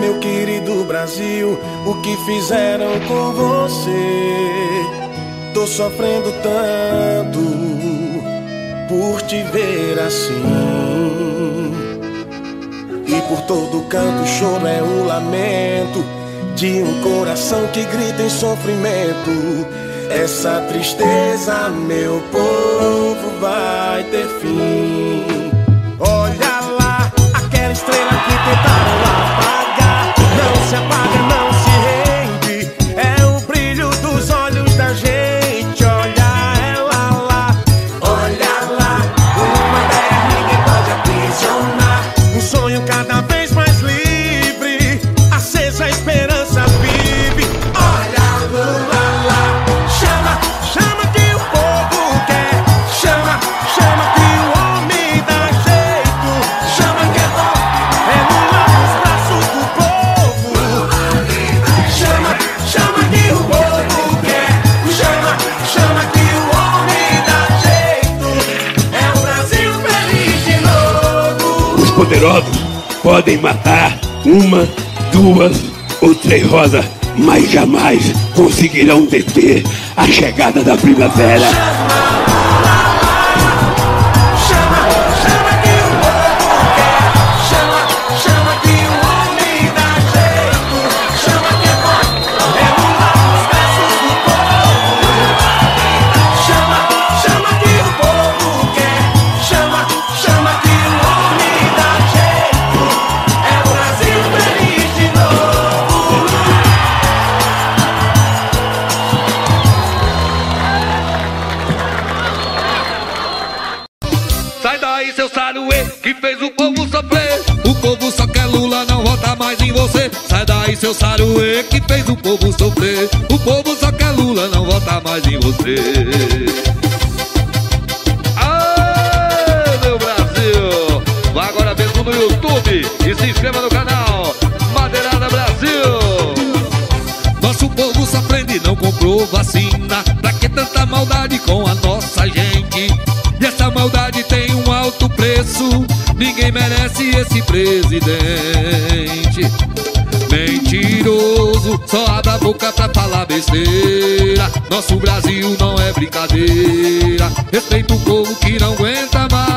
Meu querido Brasil, o que fizeram com você? Tô sofrendo tanto por te ver assim. E por todo canto choro é o lamento de um coração que grita em sofrimento. Essa tristeza, meu povo, vai ter fim. Tentaram apagar, não se apaga, não podem matar uma, duas ou três rosas, mas jamais conseguirão deter a chegada da primavera. Saruê, que fez o povo sofrer. O povo só quer Lula, não vota mais em você. Aê, meu Brasil! Vá agora mesmo no YouTube e se inscreva no canal Madeirada Brasil. Nosso povo sofrendo e não comprou vacina. Pra que tanta maldade com a nossa gente? E essa maldade tem um alto preço. Ninguém merece esse presidente. Mentiroso, só abre a boca pra falar besteira. Nosso Brasil não é brincadeira. Respeita o povo que não aguenta mais.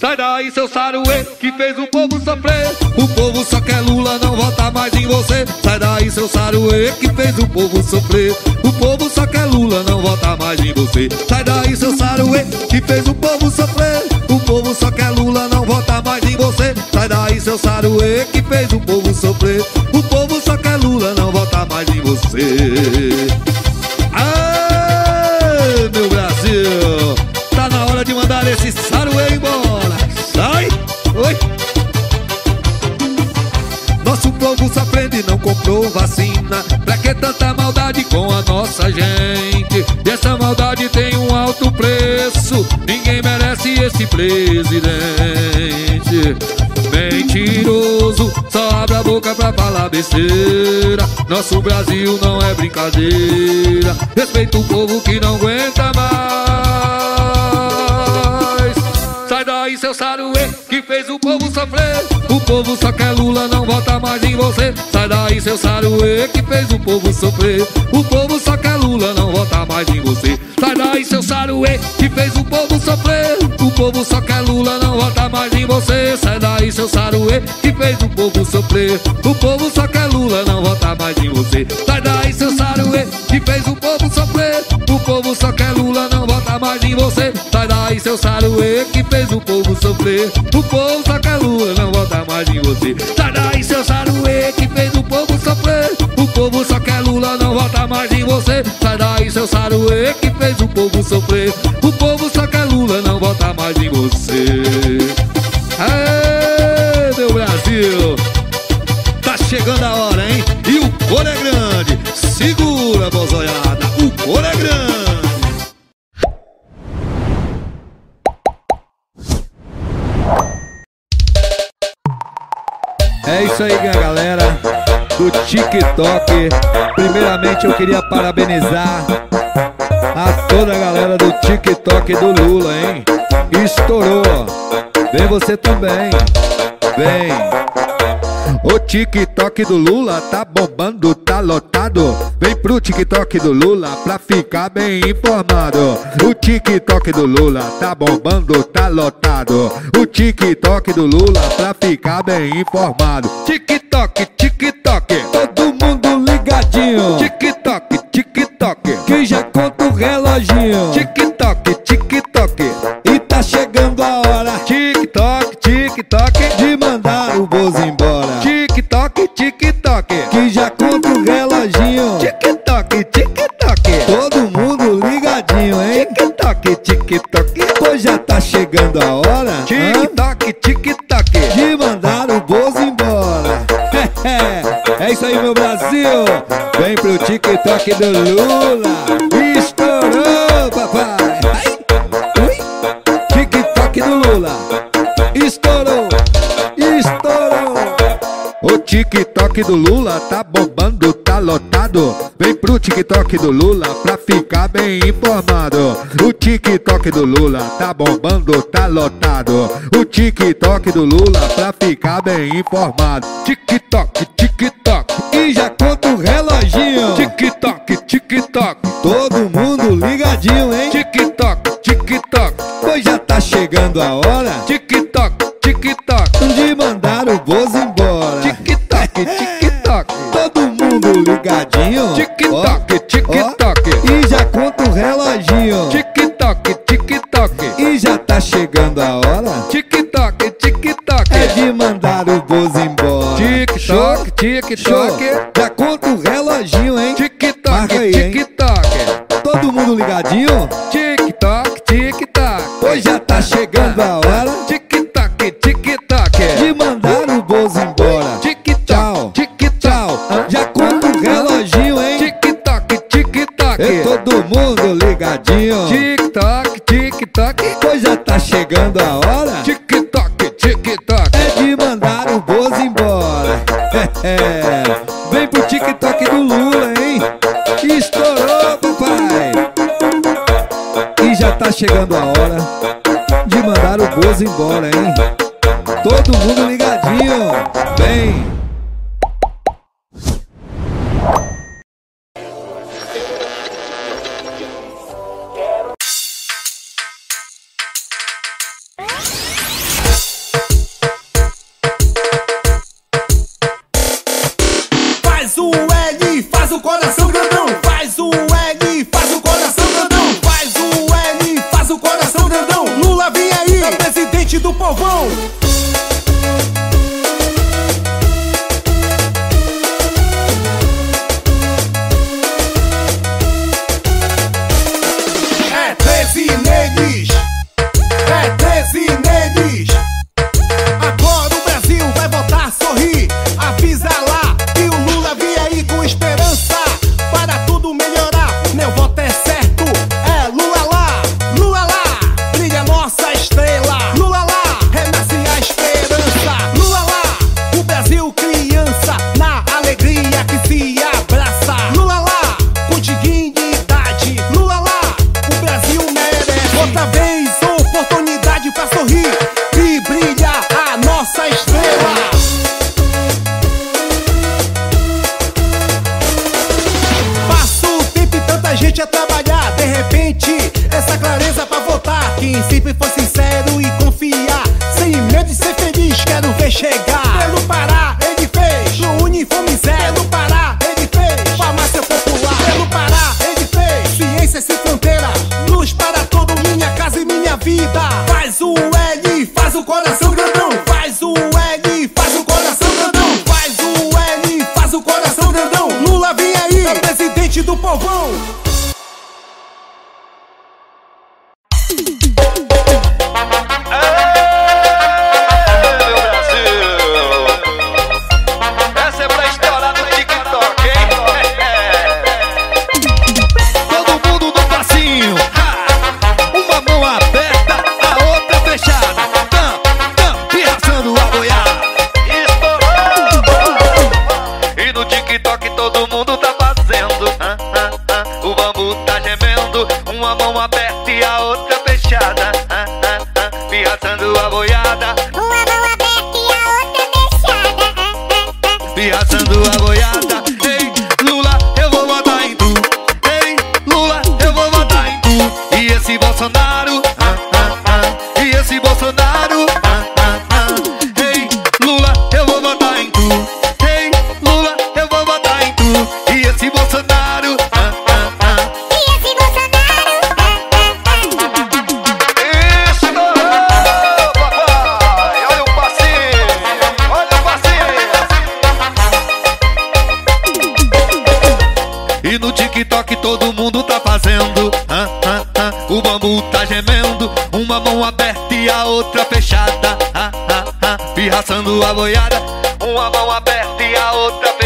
Sai daí, seu saruê, que fez o povo sofrer. O povo só quer Lula, não vota mais em você. Sai daí, seu saruê, que fez o povo sofrer. O povo só quer Lula, não vota mais em você. Sai daí, seu saruê, que fez o povo sofrer. O povo só quer você. Sai daí, seu saruê, que fez o povo sofrer. O povo só quer Lula, não vota mais em você. Aê, meu Brasil! Tá na hora de mandar esse saruê embora. Sai! Oi! Nosso povo sofrendo e não comprou vacina. Pra que tanta maldade com a nossa gente? E essa maldade tem um alto preço. Ninguém merece esse presidente. Mentiroso, só abre a boca pra falar besteira. Nosso Brasil não é brincadeira. Respeita o povo que não aguenta mais. Sai daí, seu saruê, que fez o povo sofrer. O povo só quer Lula, não vota mais em você. Sai daí, seu saruê, que fez o povo sofrer. O povo só quer Lula, não vota mais em você. Sai daí, seu saruê, que fez o povo sofrer. Povo só quer Lula, não vota mais em você. Sai daí, seu saruê, que fez o povo sofrer. O povo só quer Lula, não vota mais em você. Sai daí, seu saruê, que fez o povo sofrer. O povo só quer Lula, não vota mais em você. Sai daí, seu saruê, que fez o povo sofrer. O povo só quer Lula, não vota mais em você. Sai daí, seu saruê, que fez o povo sofrer. O povo só quer Lula, não vota mais em você. Sai daí, seu saruê, que fez o povo sofrer. O povo só você. Aê, meu Brasil! Tá chegando a hora, hein? E o coro é grande. Segura, bozaiada. O coro é grande. É isso aí, galera do TikTok. Primeiramente, eu queria parabenizar a toda a galera do TikTok do Lula, hein? Estourou, vem você também, vem. O TikTok do Lula tá bombando, tá lotado. Vem pro TikTok do Lula pra ficar bem informado. O TikTok do Lula tá bombando, tá lotado. O TikTok do Lula pra ficar bem informado. TikTok, TikTok. Tik Tok, Tik Tok E tá chegando a hora. Tik Tok, Tik Tok De mandar o Bozo embora. Tik Tok, Tik Tok Que já conta o reloginho. Tik Tok, Tik Tok Todo mundo ligadinho, hein? Tik Tok, Tik Tok Pois já tá chegando a hora. Tik Tok, Tik Tok De mandar o Bozo embora. É isso aí, meu Brasil. Vem pro Tik Tok do Lula. Do Lula tá bombando, tá lotado. Vem pro TikTok do Lula pra ficar bem informado. O TikTok do Lula tá bombando, tá lotado. O TikTok do Lula pra ficar bem informado. TikTok do povão. O bambu tá gemendo, uma mão aberta e a outra fechada. Ah, ah, ah, pirraçando a boiada, uma mão aberta e a outra fechada.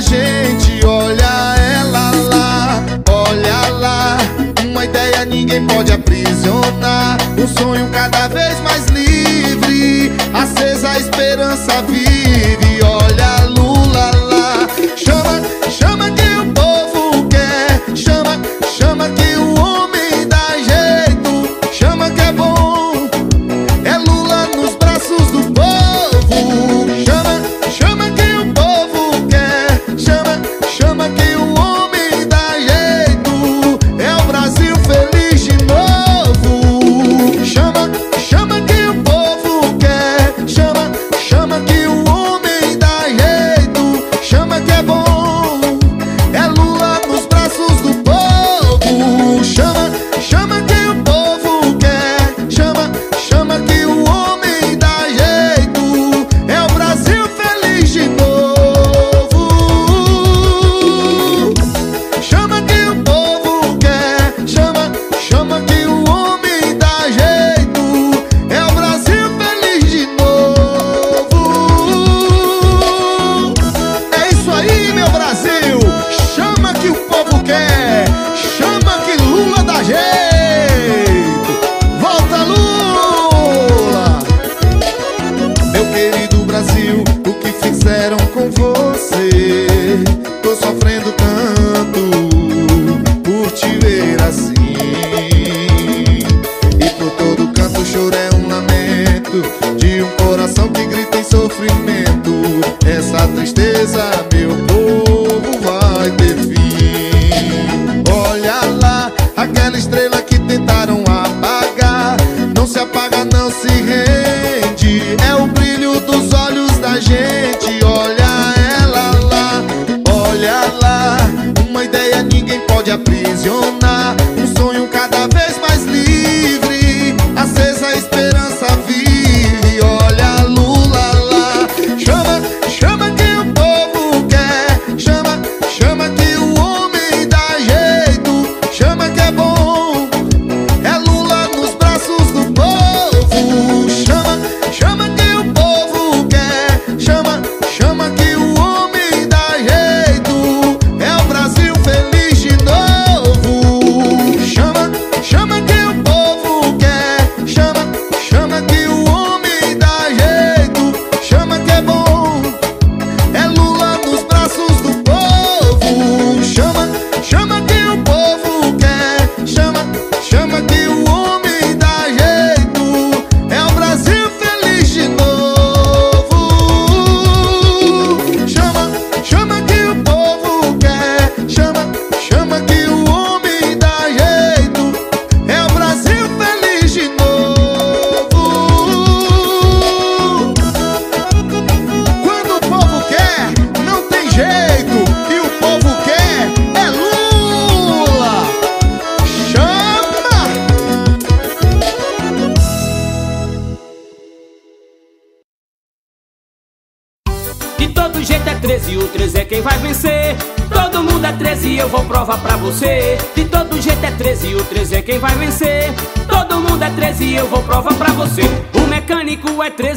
Gente. Olha ela lá, olha lá. Uma ideia ninguém pode aprisionar. Um sonho cada vez mais livre. Acesa a esperança vive.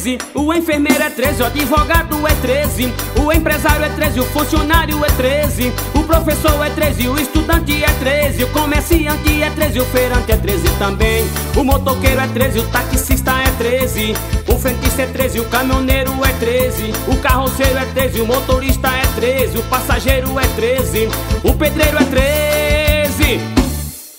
13, o enfermeiro é 13, o advogado é 13, o empresário é 13, o funcionário é 13, o professor é 13, o estudante é 13, o comerciante é 13, o feirante é 13 também. O motoqueiro é 13, o taxista é 13, o frentista é 13, o caminhoneiro é 13, o carroceiro é 13, o motorista é 13, o passageiro é 13, o pedreiro é 13.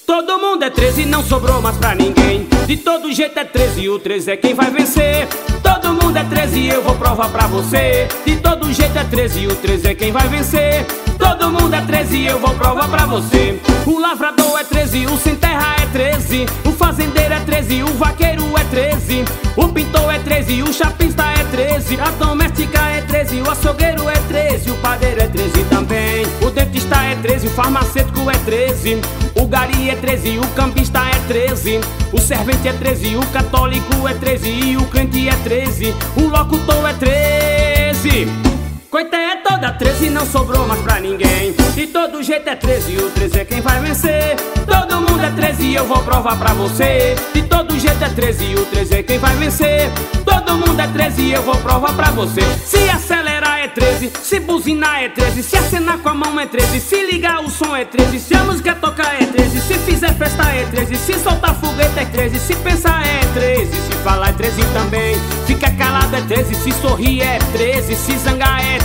Todo mundo é 13 e não sobrou mais pra ninguém. De todo jeito é 13 e o 13 é quem vai vencer. Todo mundo é 13 e eu vou provar pra você. De todo jeito é 13 e o 13 é quem vai vencer. Todo mundo é 13 e eu vou provar pra você. O lavrador é 13, o sem terra é 13. O fazendeiro é 13, o vaqueiro é 13. O pintor é 13, o chapista é 13. A doméstica é 13, o açougueiro é 13. O padeiro é 13 também. O dentista é 13, o farmacêutico é 13. O gari é 13, o cambista é 13. O servente é 13, o católico é 13. E o crente é 13. O locutor é 13. Coita é toda 13 não sobrou mais pra ninguém. De todo jeito é 13 e o 13 é quem vai vencer. Todo mundo é 13 e eu vou provar pra você. De todo jeito é 13 e o 13 é quem vai vencer. Todo mundo é 13 e eu vou provar pra você. Se acelerar é 13, se buzinar é 13, se acenar com a mão é 13, se ligar o som é 13, se a música tocar é 13, se fizer festa é 13, se soltar foguete é 13, se pensar é 13, se falar é 13 também. Fica calado é 13, se sorrir é 13, se zangar é 13,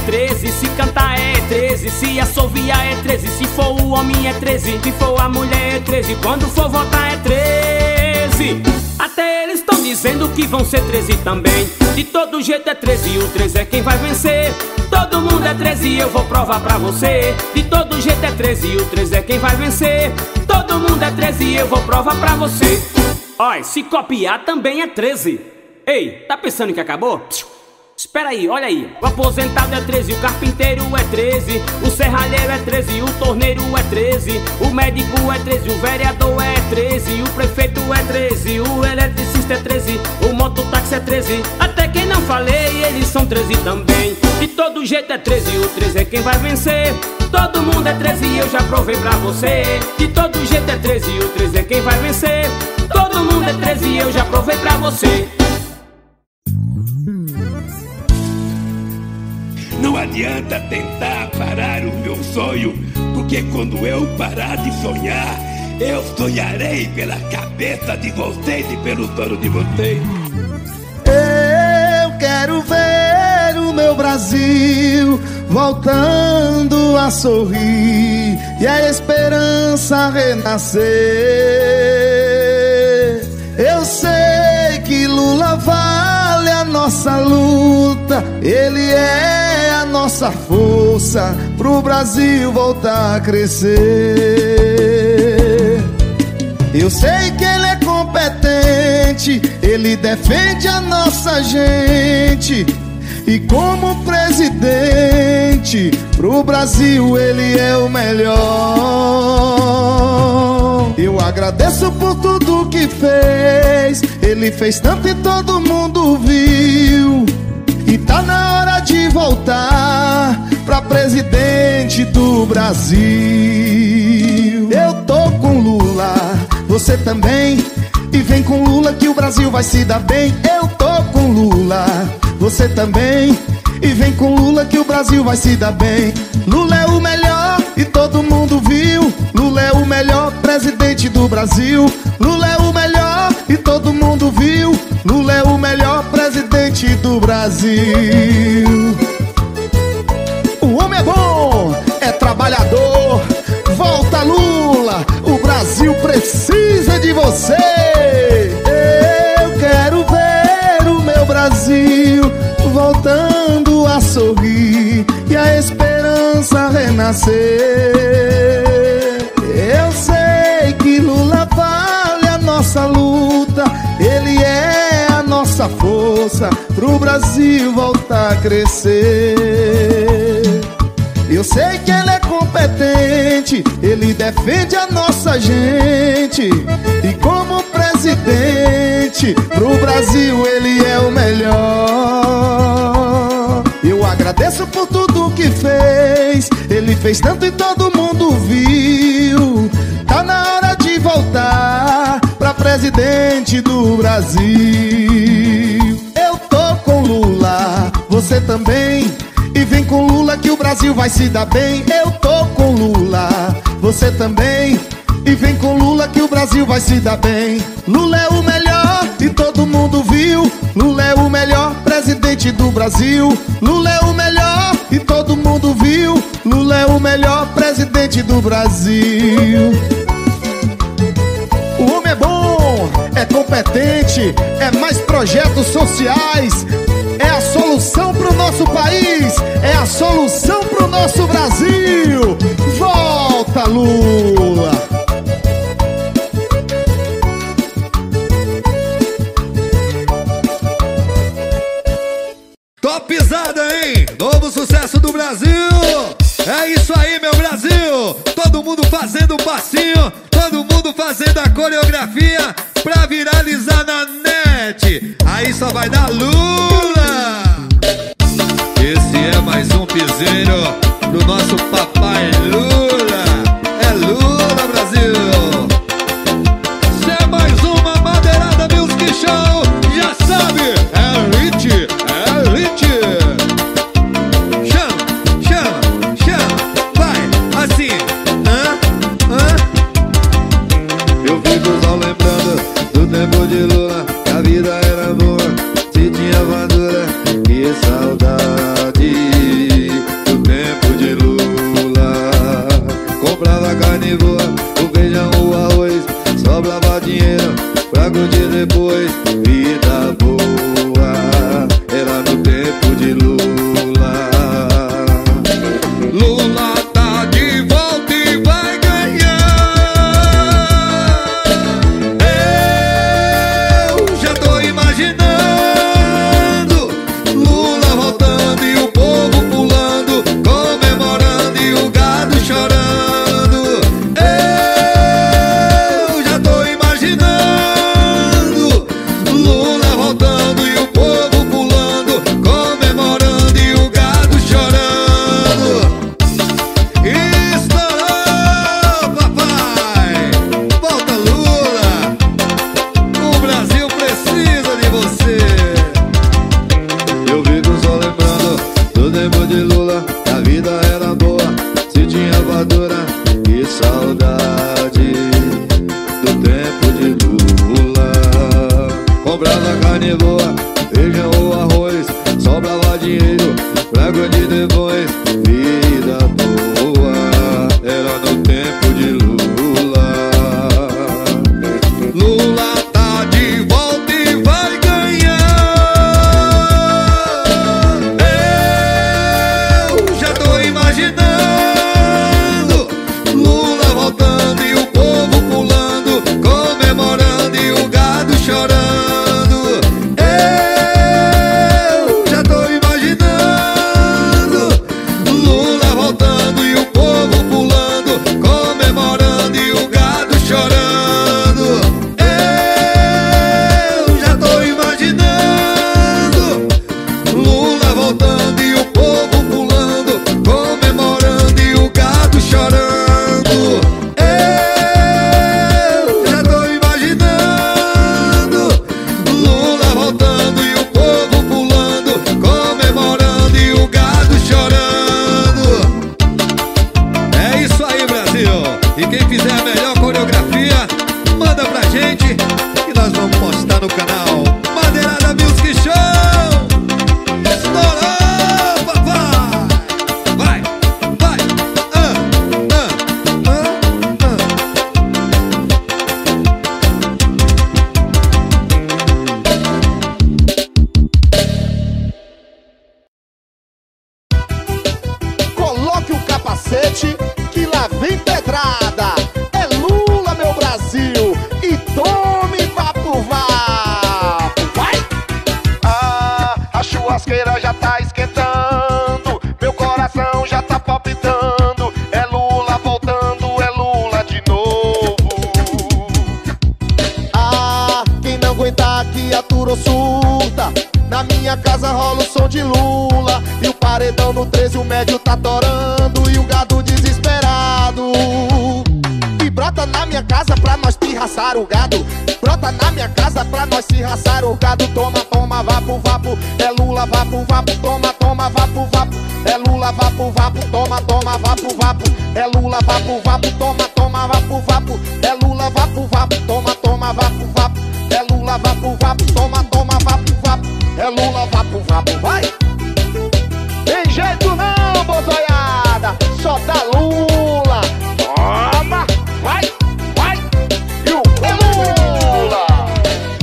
se cantar é 13, se assoviar é 13, se for o homem é 13, se for a mulher é 13, quando for votar é 13. Até eles estão dizendo que vão ser 13 também. De todo jeito é 13 e o 13 é quem vai vencer. Todo mundo é 13 e eu vou provar pra você. De todo jeito é 13 e o 13 é quem vai vencer. Todo mundo é 13 e eu vou provar pra você. Olha, se copiar também é 13. Ei, tá pensando que acabou? Espera aí, olha aí. O aposentado é 13, o carpinteiro é 13, o serralheiro é 13, o torneiro é 13, o médico é 13, o vereador é 13, o prefeito é 13, o eletricista é 13, o mototáxi é 13. Até quem não falei, eles são 13 também. De todo jeito é 13, o 13 é quem vai vencer. Todo mundo é 13 e eu já provei pra você. De todo jeito é 13, o 13 é quem vai vencer. Todo mundo é 13 e eu já provei pra você. Não adianta tentar parar o meu sonho, porque quando eu parar de sonhar, eu sonharei pela cabeça de vocês e pelo dono de vocês. Eu quero ver o meu Brasil voltando a sorrir e a esperança renascer. Eu sei que Lula a nossa luta, ele é a nossa força pro Brasil voltar a crescer. Eu sei que ele é competente, ele defende a nossa gente. E como presidente, pro Brasil ele é o melhor. Eu agradeço por tudo que fez, ele fez tanto e todo mundo viu. E tá na hora de voltar pra presidente do Brasil. Eu tô com Lula, você também. E vem com Lula que o Brasil vai se dar bem. Eu tô com Lula, você também. E vem com Lula que o Brasil vai se dar bem. Lula é o melhor e todo mundo viu. Lula é o melhor presidente do Brasil. Lula é o melhor e todo mundo viu. Lula é o melhor presidente do Brasil. O homem é bom, é trabalhador. Volta Lula, o Brasil precisa de você. Eu quero ver o meu Brasil esperança renascer. Eu sei que Lula vale a nossa luta, ele é a nossa força pro Brasil voltar a crescer. Eu sei que ele é competente, ele defende a nossa gente. E como presidente, pro Brasil ele é o melhor. Agradeço por tudo que fez, ele fez tanto e todo mundo viu. Tá na hora de voltar pra presidente do Brasil. Eu tô com Lula, você também. E vem com Lula que o Brasil vai se dar bem. Eu tô com Lula, você também. E vem com Lula que o Brasil vai se dar bem. Lula é o melhor todo mundo viu. Lula é o melhor presidente do Brasil. Lula é o melhor e todo mundo viu. Lula é o melhor presidente do Brasil. O homem é bom, é competente, é mais projetos sociais. É a solução pro nosso país, é a solução pro nosso Brasil. Volta, Lula! Pisada, hein? Novo sucesso do Brasil. É isso aí, meu Brasil. Todo mundo fazendo o passinho, todo mundo fazendo a coreografia pra viralizar na net. Aí só vai dar Lula. Esse é mais um piseiro do nosso papai Lula. comprava carne boa, o feijão, o arroz Sobrava dinheiro pra curtir depois. viatura surta Na minha casa rola o som de Lula. E o paredão no 13, o médio tá torando. E o gado desesperado. E brota na minha casa pra nós pirraçar o gado. Brota na minha casa pra nós se raçar o gado. Toma, toma, vapo, vapo. É Lula, vapo, vapo. Toma, toma, vapo, vapo. É Lula, vapo, vapo. Toma, toma, vapo, vapo. É Lula, vapo, vapo. Toma, toma, vapo, vapo. vapo, toma, toma, vapo, vapo. É Lula, vapo, vapo, vai. Tem jeito não, bozoiada, só dá Lula. Toma, vai, vai. E o é Lula.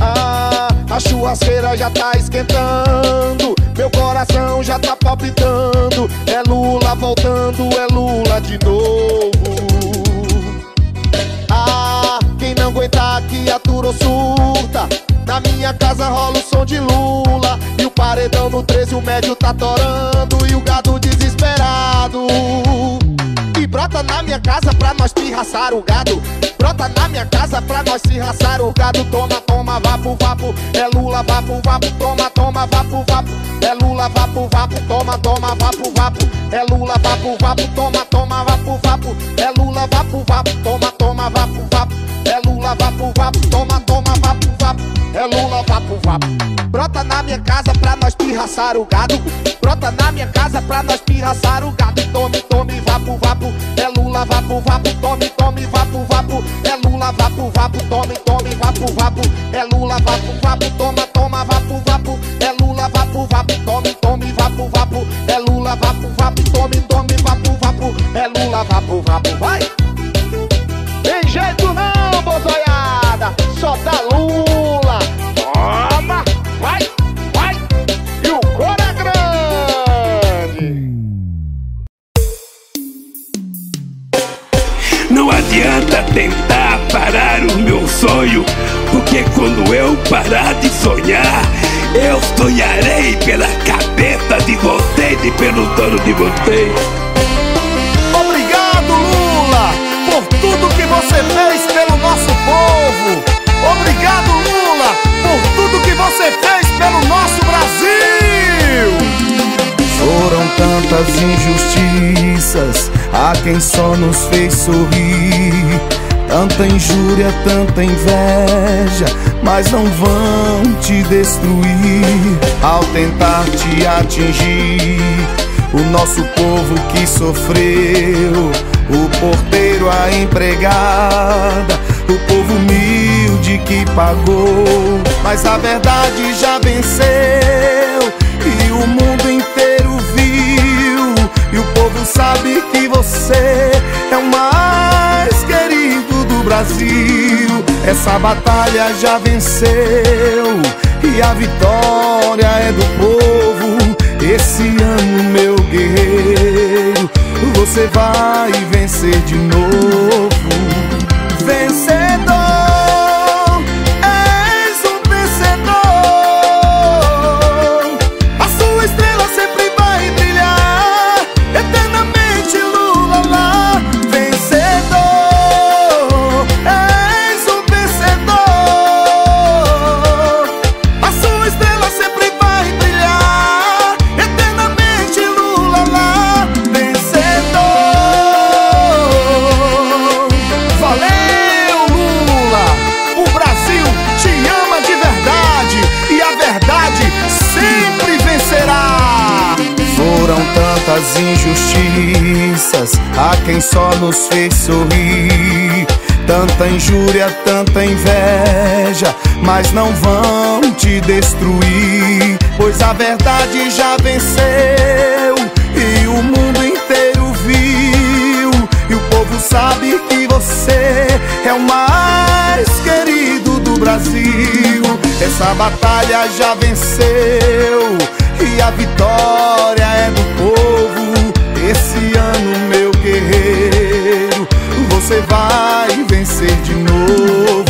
Ah, a churrasqueira já tá esquentando. Meu coração já tá palpitando. É Lula voltando, é Lula de novo. Ah, quem não aguentar que a ou surta. Na minha casa rola o som de Lula. E o paredão no 13, o médio tá torando. E o gado desesperado. E brota na minha casa pra nós te raçar o gado. Brota na minha casa pra nós se raçar o gado. Toma, toma, vapo, vapo. É Lula, vapo, vapo. Toma, toma, vapo, vapo. É Lula, vapo, vapo. Toma, toma, vapo, vapo. É Lula, vapo, vapo. Toma, toma, vapo, vapo. Brota na minha casa pra nós pirraçar o gado. Brota na minha casa pra nós pirraçar o gado. Tome, tome, vapo, vapo. É Lula, vapo, vapo. Tome, tome, vapo, vapo. É Lula, vapo, vapo. Tome, tome, vapo, vapo. É Lula, vapo, vapo. Toma, toma, vapo, vapo. É Lula, vapo, vapo. Tome, tome, vapo, vapo. É Lula, vapo, vapo. Tome, tome, vapo, vapo. É Lula, vapo, vapo. Vai! Tem jeito não, bozoiada! Só dá tentar parar o meu sonho, porque quando eu parar de sonhar, eu sonharei pela cabeça de vocês e pelo dono de vocês. Obrigado, Lula, por tudo que você fez pelo nosso povo. Obrigado, Lula, por tudo que você fez pelo nosso Brasil. Foram tantas injustiças a quem só nos fez sorrir. Tanta injúria, tanta inveja, mas não vão te destruir ao tentar te atingir. O nosso povo que sofreu, o porteiro, a empregada, o povo humilde que pagou. Mas a verdade já venceu e o mundo inteiro viu. E o povo sabe que você é do Brasil. Essa batalha já venceu e a vitória é do povo. Esse ano, meu guerreiro, você vai vencer de novo. Vencedor, quem só nos fez sorrir. Tanta injúria, tanta inveja, mas não vão te destruir. Pois a verdade já venceu e o mundo inteiro viu. E o povo sabe que você é o mais querido do Brasil. Essa batalha já venceu e a vitória é do povo. Esse ano, meu você vai vencer de novo.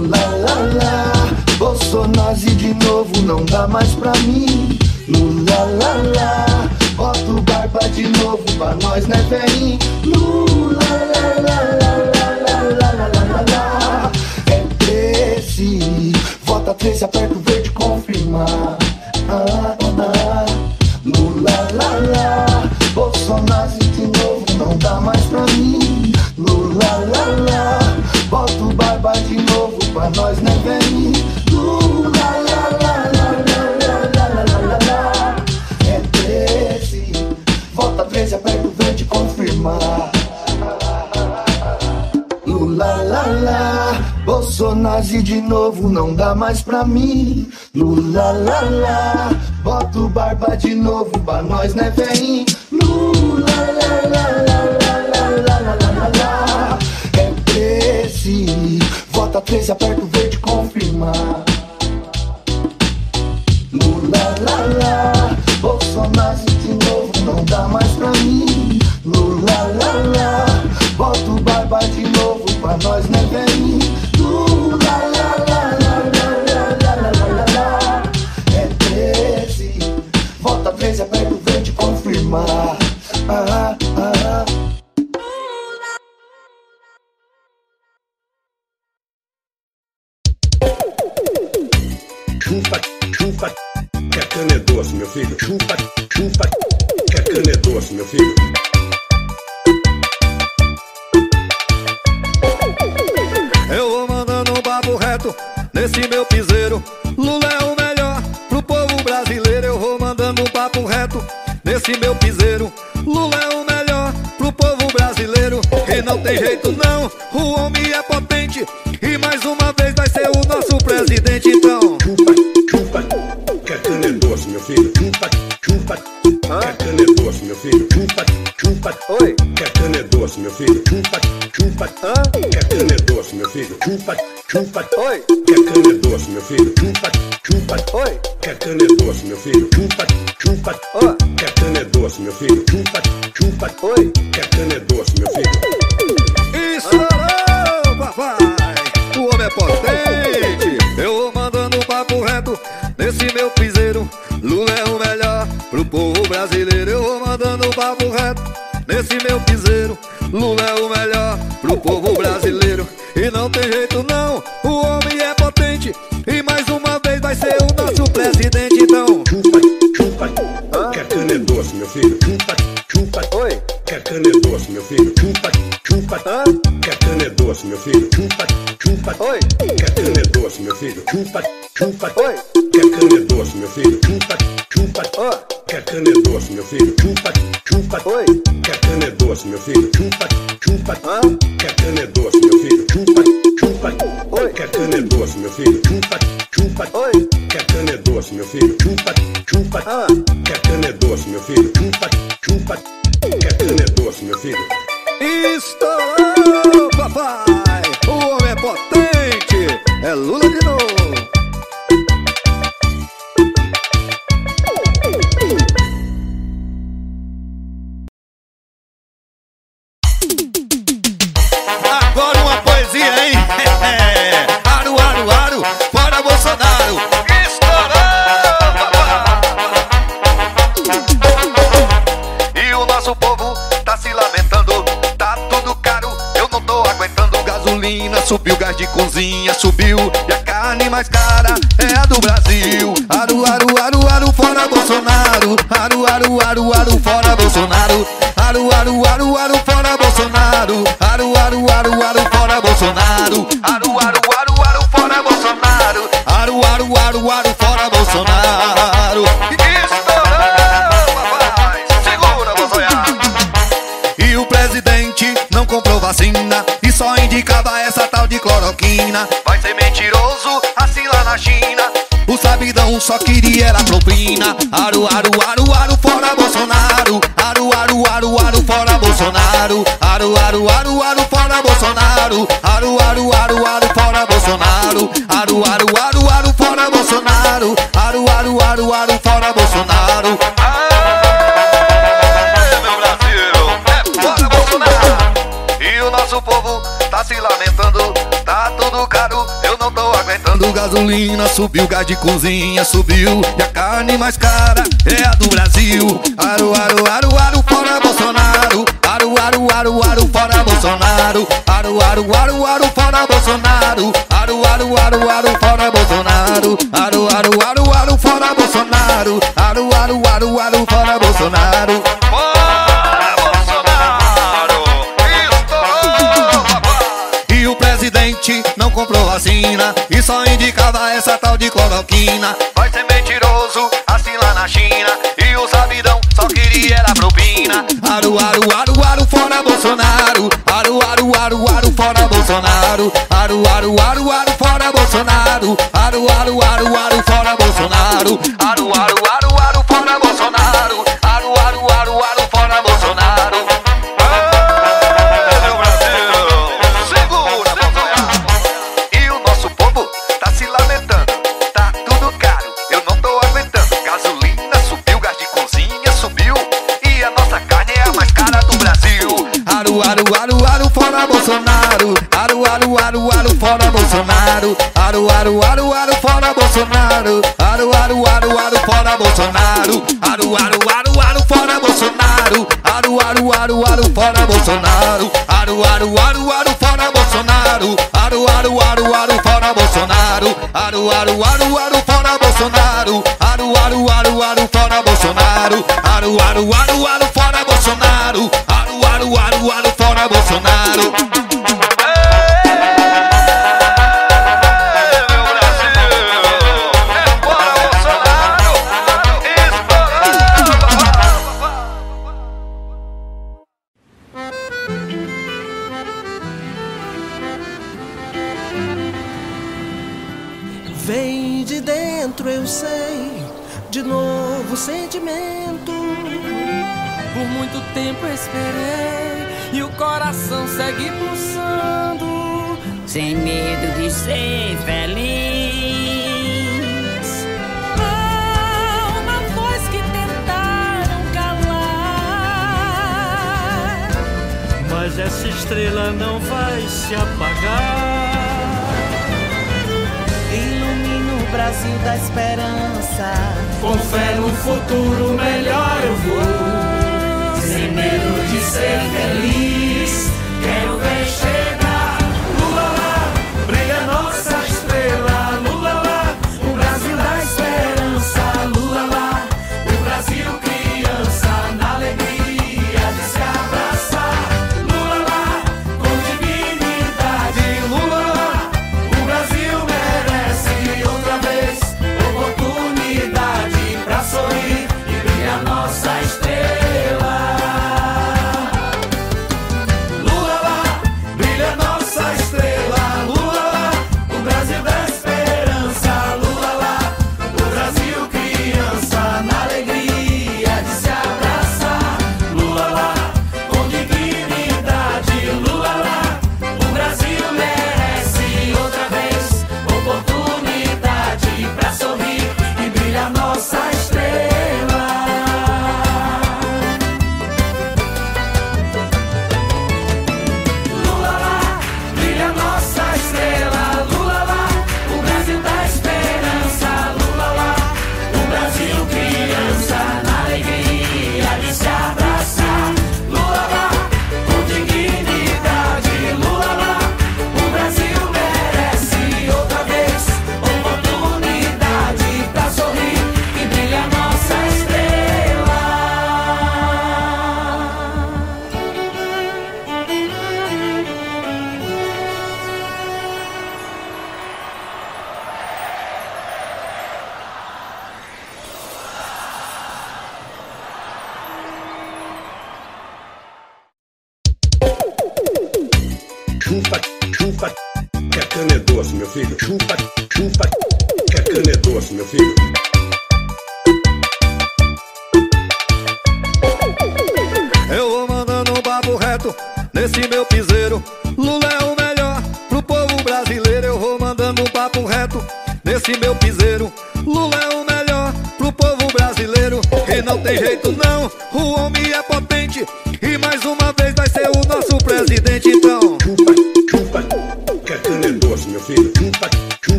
novo, lá lá lá. Bolsonaro de novo não dá mais pra mim. Lula lá lá. Boto barba de novo pra nós, né, velhinho? Lula lá lá lá lá lá lá lá lá. É 13, vota 13, aperta o verde confirmar. Ah, nós não vem do lá, lá, lá, lá, lá, lá, lá, lá, lá, aperta o verde confirmar Lula, lá, lá, Bolsonaro de novo não dá mais pra mim Lula, lá, lá, bota o barba de novo pra nós né vem Lula, lá, lá, lá, lá, lá, lá, lá, lá, lá, lá, é 13 Vota 13, aperta o mar. papo reto nesse meu piseiro. Lula é o melhor pro povo brasileiro. E não tem jeito não, o homem é potente. E mais uma vez vai ser o nosso presidente, então. Chupa, chupa, ah? que a cana é doce, meu filho. Chupa, chupa, oi. Que a cana é doce, meu filho. Chupa, chupa, ah? que a cana é doce, meu filho. Chupa, chupa, oi. Que a cana é doce, meu filho. Chupa, chupa, oi. Cozinha, subiu E a carne mais cara é a do Brasil Aru, aru, aru, aru, fora Bolsonaro Aru, aru, aru, aru, fora Bolsonaro Aru, aru, aru, aru, fora Bolsonaro Aru, aru, aru, aru, fora Bolsonaro Aru, aru, aru, aru, fora Bolsonaro Aru, aru, aru, aru, Vai ser mentiroso, assim lá na China. E o sabidão só queria era propina. Aru, aru, aru, aru, fora Bolsonaro. Aru, aru, aru, aru, fora Bolsonaro. Aru, aru, aru, aru, fora Bolsonaro. Aru, aru, aru, aru, fora Bolsonaro. Aru, aru, Aru, aru, aru, fora Bolsonaro. Aru, aru, aru, aru, fora Bolsonaro. Aru, aru, aru, aru, fora Bolsonaro. Aru, aru, aru, aru, fora Bolsonaro. Aru, aru, aru, aru, fora Bolsonaro. Aru, aru, aru, aru, fora Bolsonaro. Aru, aru, aru, aru, fora Bolsonaro. Aru, aru, aru, aru, fora Bolsonaro. Aru, aru, aru, aru, fora Bolsonaro. Aru, aru, aru, aru, fora Bolsonaro. Aru, aru, aru, aru, fora Bolsonaro. Dentro, eu sei, de novo sentimento. Por muito tempo esperei e o coração segue pulsando. Sem medo de ser feliz. Há uma voz que tentaram calar. Mas essa estrela não vai se apagar. Brasil da esperança. Com fé no futuro melhor eu vou. Sem medo de ser feliz.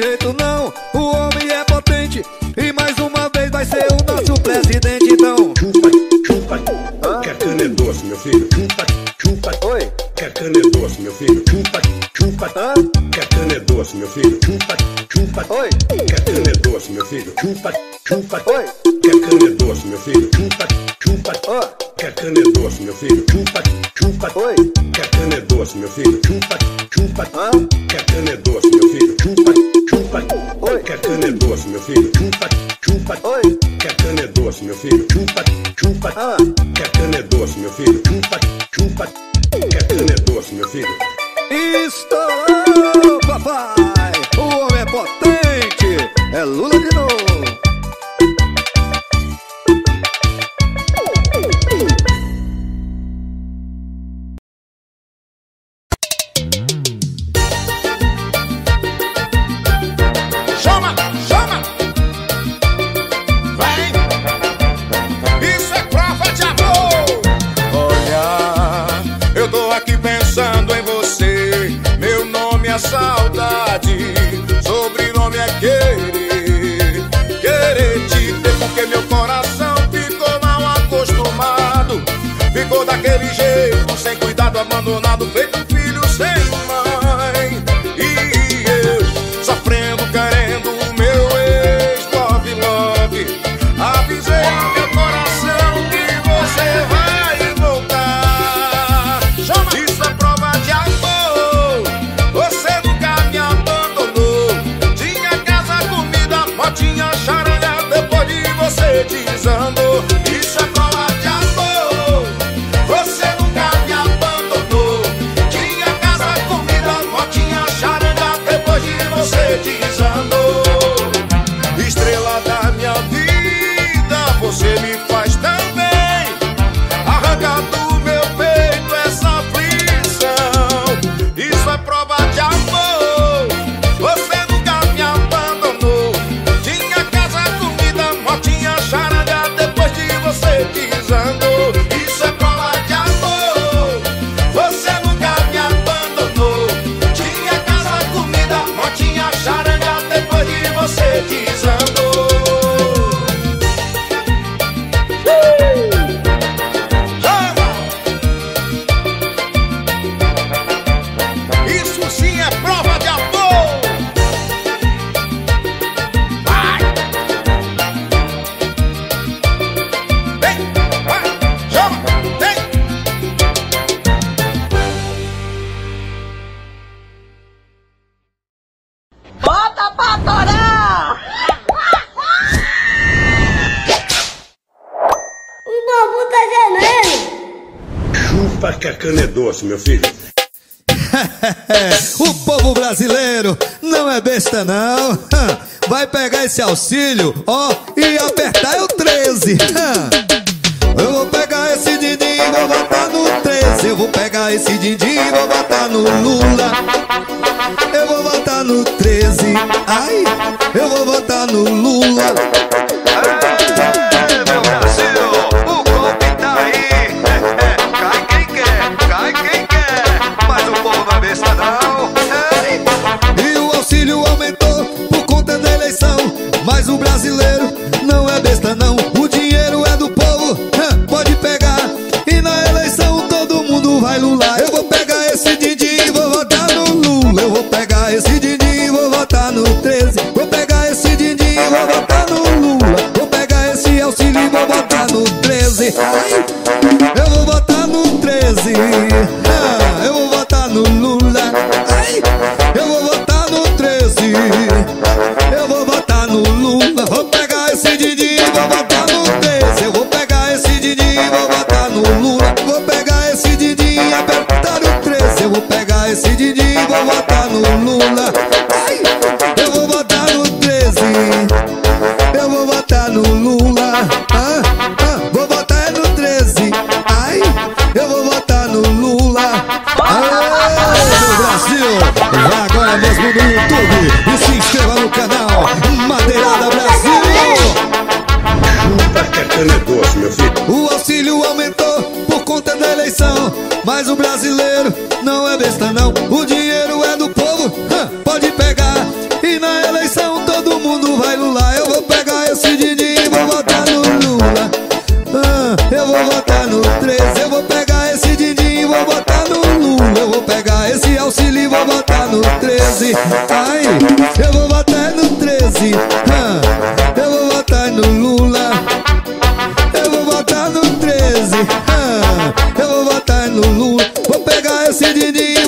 jeito não. O homem é potente E mais uma vez vai ser o nosso presidente então. Chupa, chupa ah? Que a cana é doce, meu filho. Chupa, chupa Oi? Que a cana é doce, meu filho. Chupa, chupa ah? Que a cana é doce, meu filho. Chupa, chupa Oi? Que a cana é doce, meu filho. Chupa, chupa. Oi? esse auxílio, ó, e apertar o 13. Eu vou pegar esse din-din e vou botar no 13. Eu vou pegar esse din-din e vou botar no Lula. vou votar no 13, ah, eu vou votar no Lula. Vou pegar esse Didi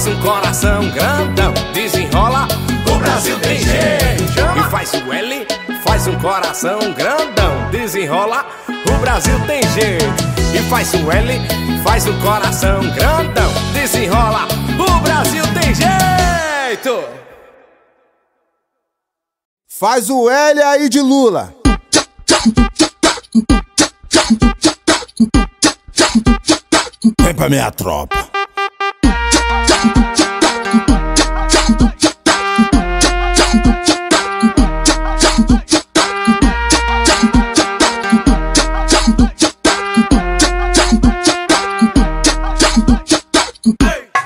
faz um coração grandão, desenrola. O Brasil tem jeito. E faz o L, faz um coração grandão, desenrola. O Brasil tem jeito. E faz o L, faz um coração grandão, desenrola. O Brasil tem jeito. Faz o L aí de Lula. Vem pra minha tropa.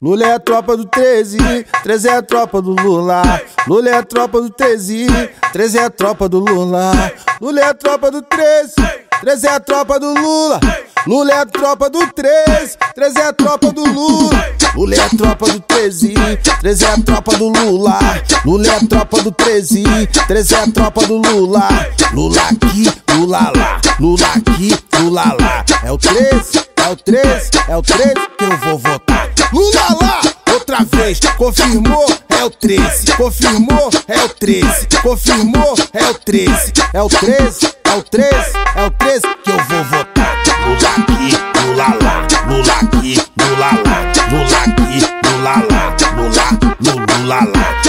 Lula é a tropa do 13, 13 é a tropa do Lula. Lula é a tropa do 13, 13 é a tropa do Lula. Lula é a tropa do 13, 13 é a tropa do Lula. Lula é a tropa do 13, 13 é a tropa do Lula. Lula é a tropa do 13, 13 é a tropa do Lula. Lula é a tropa do 13, 13 é a tropa do Lula. Lula aqui, Lula lá. Lula aqui, Lula lá. É o 13, é o 13, é o 13 que eu vou votar. Lula lá, outra vez, confirmou, é o 13, confirmou, é o 13, confirmou, é o 13, é o 13, é o 13, é o 13 que eu vou votar. Lula aqui, Lula lá, Lula aqui, Lula lá, Lula aqui, Lula lá, Lula, Lula lá,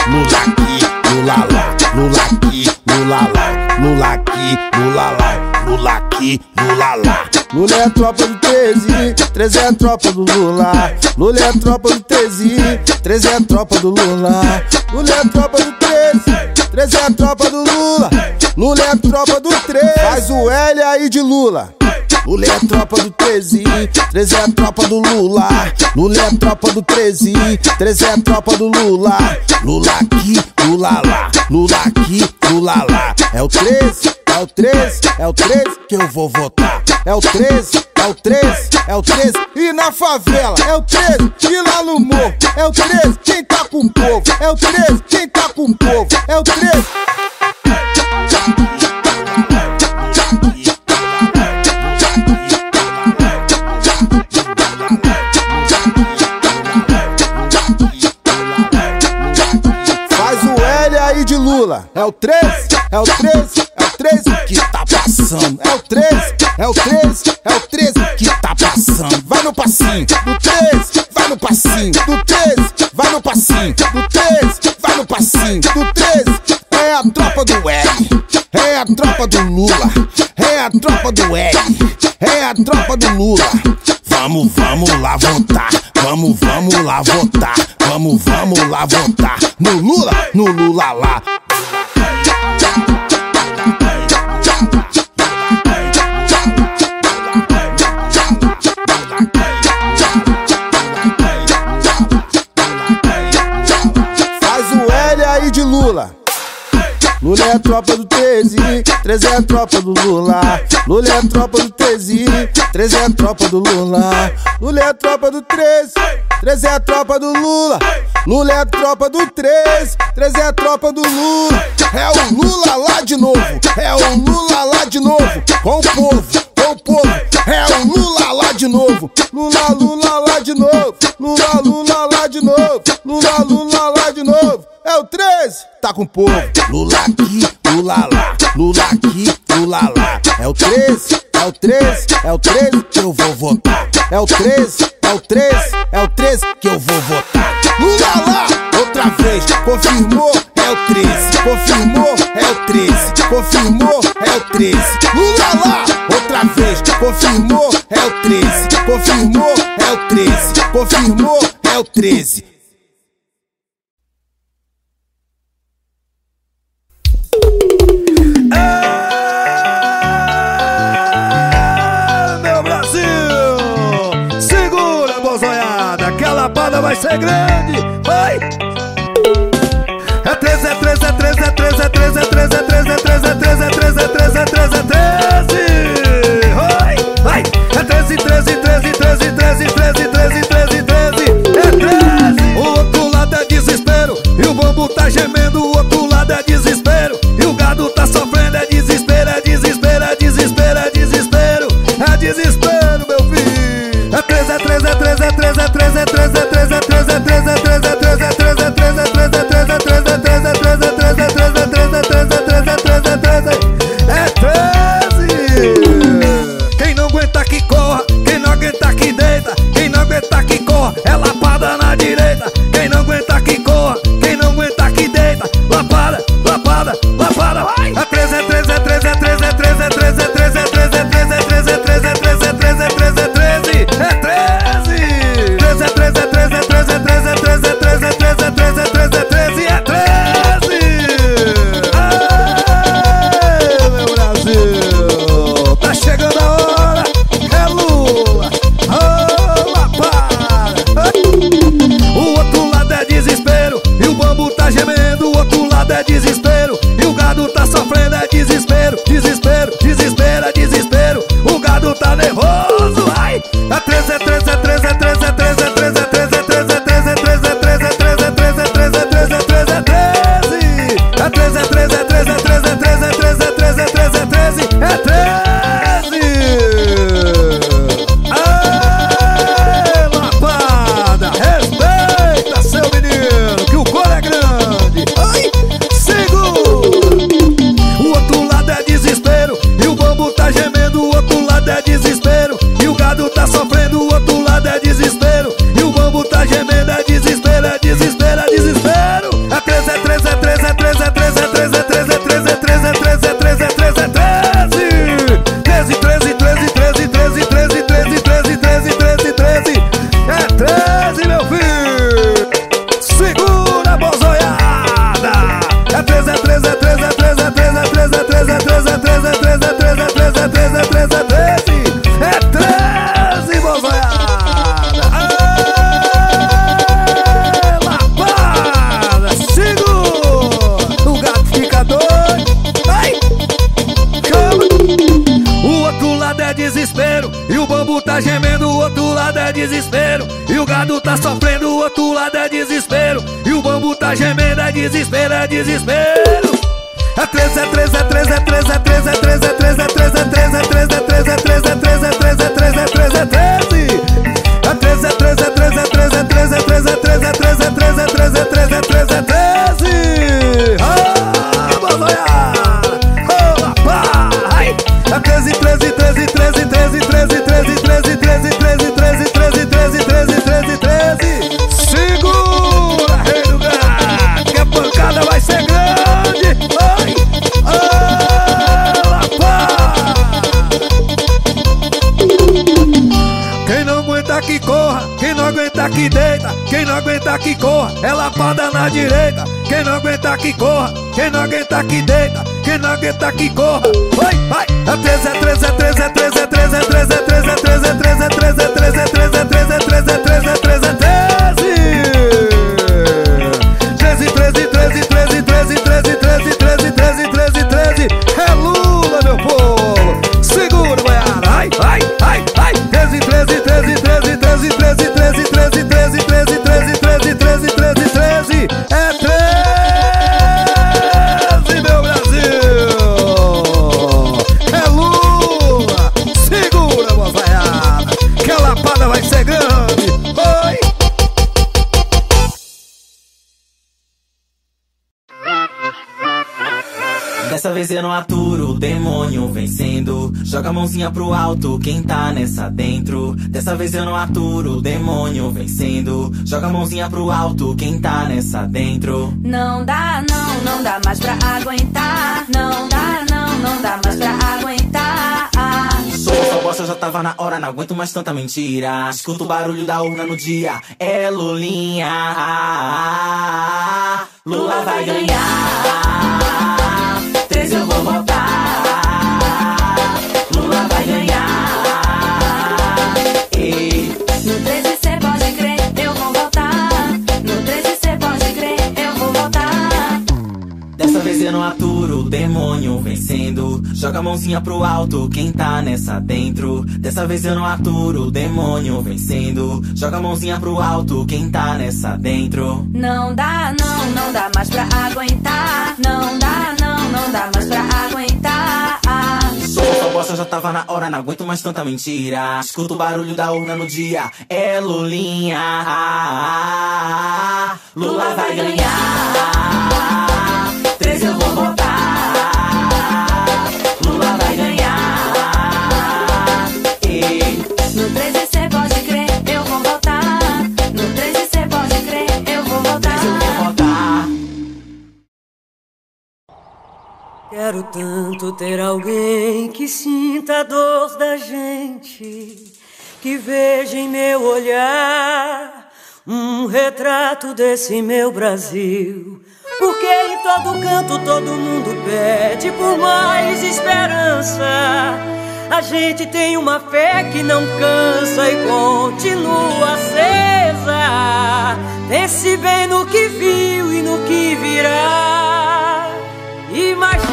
Lula aqui, Lula lá, Lula aqui, Lula lá, Lula aqui, Lula lá, Lula aqui, Lula lá. Lula é a tropa do 13, 13 é a tropa do Lula. Lula é a tropa do 13, 13 é a tropa do Lula. Lula é a tropa do 13, 13 é a tropa do Lula. Lula é a tropa do 13. Faz o L aí de Lula. Lula é a tropa do 13, 13 é a tropa do Lula. Lula é a tropa do 13, 13 é a tropa do Lula. Lula aqui, Lula lá. Lula aqui, Lula lá. É o 13, é o 13, é o 13 que eu vou votar. É o 13, é o 13, é o 13. E na favela, é o 13. E lá no morro, é o 13. Quem tá com o povo, é o 13. Quem tá com o povo, é o 13. Lula. É o 13, é o 13, é o 13 que tá passando. É o 13, é o 13, é o 13 que tá passando. Vai no passinho do 13, vai no passinho do 13, vai no passinho do 13, vai no passinho do 13. É a tropa do L, é a tropa do Lula, é a tropa do L, é a tropa do Lula. Vamos, vamos lá votar, vamos, vamos lá votar, vamos, vamos lá votar. No Lula, no Lula lá. Lula é a tropa do 13, 13 é a tropa do Lula. Lula é a tropa do 13, 13 é a tropa do Lula. Lula é a tropa do 13, 13 é a tropa do Lula. Lula é a tropa do 13, 13 é a tropa do Lula. É o Lula lá de novo, é o Lula lá de novo, com o povo, com o povo. É o Lula lá de novo, Lula, Lula lá de novo, Lula, Lula lá de novo, Lula, Lula lá de novo. É o 13, tá com o povo. Lula aqui, Lula lá, Lula aqui, Lula lá. É o 13, é o 13, é o 13 que eu vou votar. É o 13, é o 13, é o 13 que eu vou votar. Lula lá, outra vez, confirmou, é o 13, confirmou, é o 13, confirmou, é o 13. Lula lá, outra vez, confirmou, é o 13, confirmou, é o 13, confirmou, é o 13. Vai ser grande! Quem não treze, que treze, quem treze, aguenta treze, deita, treze, não treze, que treze, é lapada na treze, Quem treze, aguenta treze, corra, treze, não treze, que treze, lapada, lapada, lapada, vai! É treze, é 3, É desespero e o bambu tá gemendo. É era é desespero. Que corra, é lapada na direita. Quem não aguenta que corra, quem não aguenta que deita, quem não aguenta que corra. Vai, vai, é 13, é 13, é 13, é 13, é 13, é 13, é 13, é 13, é 13, é 13, é 13, é 13, é 13, é 13, é 13, é 13, é 13. Joga a mãozinha pro alto, quem tá nessa dentro. Dessa vez eu não aturo, o demônio vencendo. Joga a mãozinha pro alto, quem tá nessa dentro. Não dá, não, não dá mais pra aguentar. Não dá, não, não dá mais pra aguentar. Sou essa bosta, já tava na hora, não aguento mais tanta mentira. Escuto o barulho da urna no dia, é Lulinha. Lula vai ganhar. Eu não aturo, o demônio vencendo. Joga a mãozinha pro alto, quem tá nessa dentro. Dessa vez eu não aturo, o demônio vencendo. Joga a mãozinha pro alto, quem tá nessa dentro. Não dá, não, não dá mais pra aguentar. Não dá, não, não dá mais pra aguentar. Sou essa bosta, já tava na hora, não aguento mais tanta mentira. Escuto o barulho da urna no dia, é Lulinha. Lula vai ganhar. 13 eu vou votar. Lula vai ganhar. Ei. No 13 cê pode crer, eu vou voltar. No 13 cê pode crer, eu vou voltar. Eu vou votar. Quero tanto ter alguém que sinta a dor da gente, que veja em meu olhar um retrato desse meu Brasil. Porque em todo canto todo mundo pede por mais esperança. A gente tem uma fé que não cansa e continua acesa. Pense bem no que viu e no que virá. Imagina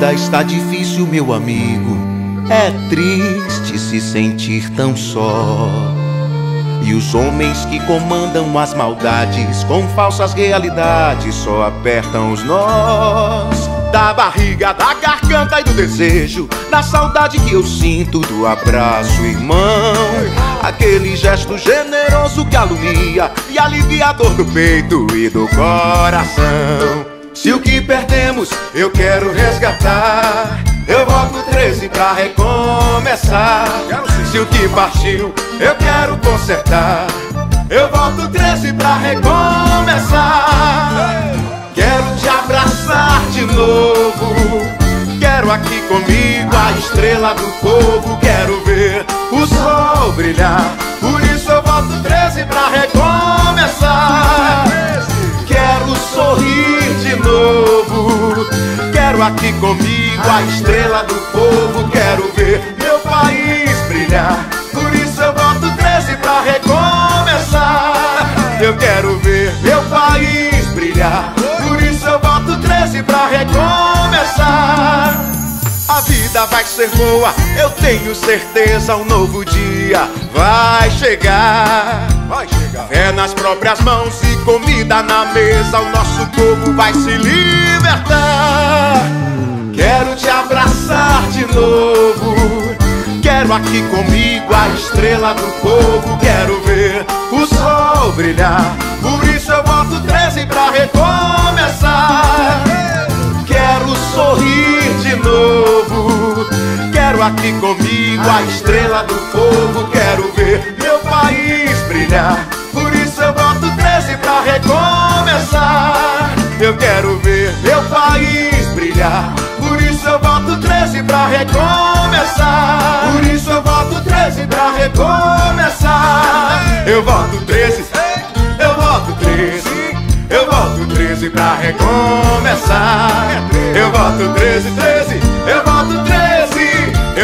vida está difícil, meu amigo. É triste se sentir tão só. E os homens que comandam as maldades com falsas realidades só apertam os nós. Da barriga, da garganta e do desejo, da saudade que eu sinto do abraço, irmão. Aquele gesto generoso que alumia e alivia a dor do peito e do coração. Se o que perdemos eu quero resgatar, eu volto 13 pra recomeçar. Se o que partiu eu quero consertar, eu volto 13 pra recomeçar. Quero te abraçar de novo. Quero aqui comigo a estrela do povo. Quero ver o sol brilhar. Por isso eu volto 13 pra recomeçar. Quero sorrir de novo. Quero aqui comigo a estrela do povo. Quero ver meu país brilhar. Por isso eu volto 13 pra recomeçar. Eu quero ver meu país brilhar. Vida vai ser boa, eu tenho certeza. Um novo dia vai chegar. Vai chegar. Fé nas próprias mãos e comida na mesa. O nosso povo vai se libertar. Quero te abraçar de novo. Quero aqui comigo a estrela do povo. Quero ver o sol brilhar. Por isso eu volto 13 pra recomeçar. Quero sorrir de novo. Quero aqui comigo a estrela do povo. Quero ver meu país brilhar. Por isso eu volto 13 pra recomeçar. Eu quero ver meu país brilhar. Por isso eu volto 13 pra recomeçar. Por isso eu volto 13 pra recomeçar. Eu volto 13, eu volto 13. Eu volto 13 pra recomeçar. Eu volto 13, 13. Eu volto 13.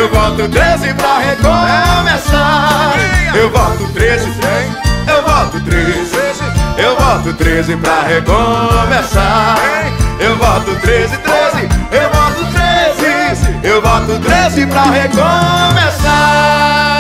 Eu volto 13 pra recomeçar. Eu volto 13, eu volto 13. Eu volto 13 pra recomeçar. Eu volto 13, 13. Eu volto 13. Eu boto 13 pra recomeçar.